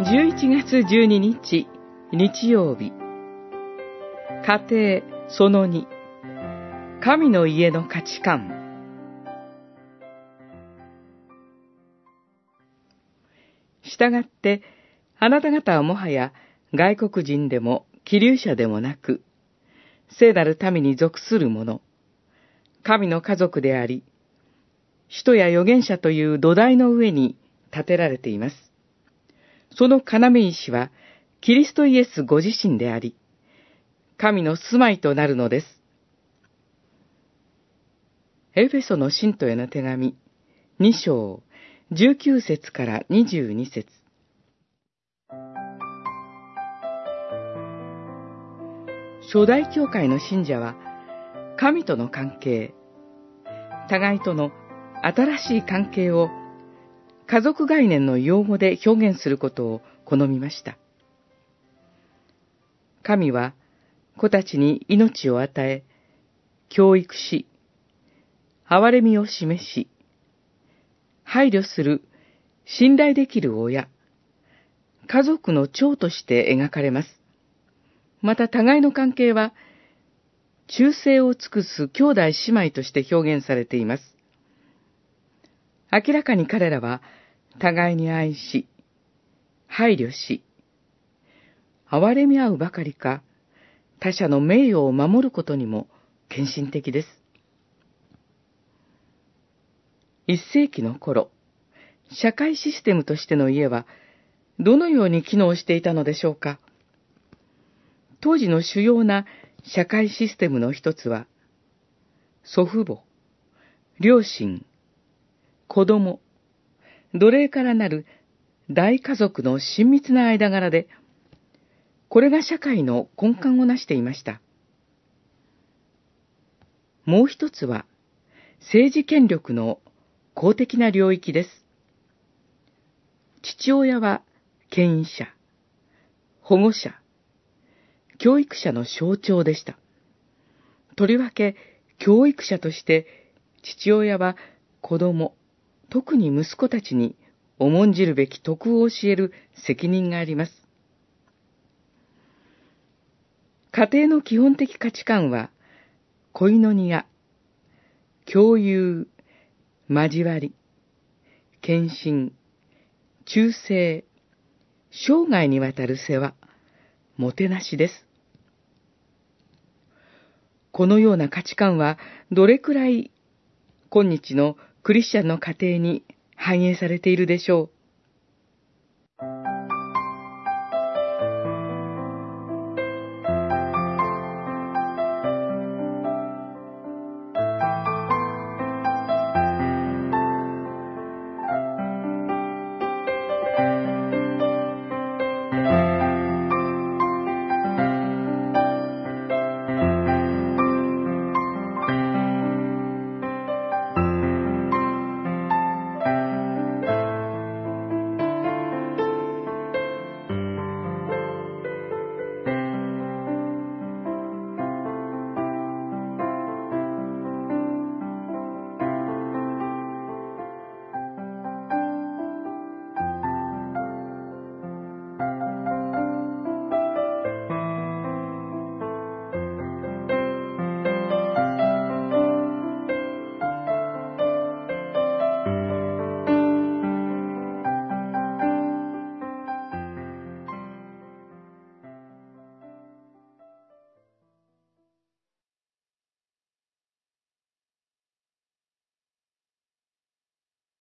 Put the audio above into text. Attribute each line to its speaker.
Speaker 1: 11月12日日曜日。家庭その2神の家の価値観。したがってあなた方はもはや外国人でも気流者でもなく聖なる民に属する者神の家族であり使徒や預言者という土台の上に建てられています。その要石は、キリストイエスご自身であり、神の住まいとなるのです。エフェソの信徒への手紙、2章、19節から22節初代教会の信者は、神との関係、互いとの新しい関係を家族概念の用語で表現することを好みました。神は子たちに命を与え、教育し、憐れみを示し、配慮する信頼できる親、家族の長として描かれます。また互いの関係は、忠誠を尽くす兄弟姉妹として表現されています。明らかに彼らは互いに愛し、配慮し、憐れみ合うばかりか、他者の名誉を守ることにも献身的です。一世紀の頃、社会システムとしての家は、どのように機能していたのでしょうか当時の主要な社会システムの一つは、祖父母、両親、子供、奴隷からなる大家族の親密な間柄で、これが社会の根幹をなしていました。もう一つは、政治権力の公的な領域です。父親は権威者、保護者、教育者の象徴でした。とりわけ、教育者として、父親は子供、特に息子たちに重んじるべき徳を教える責任があります。家庭の基本的価値観は、恋の庭、共有、交わり、献身、忠誠、生涯にわたる世話、もてなしです。このような価値観はどれくらい今日のクリスチャンの家庭に反映されているでしょう。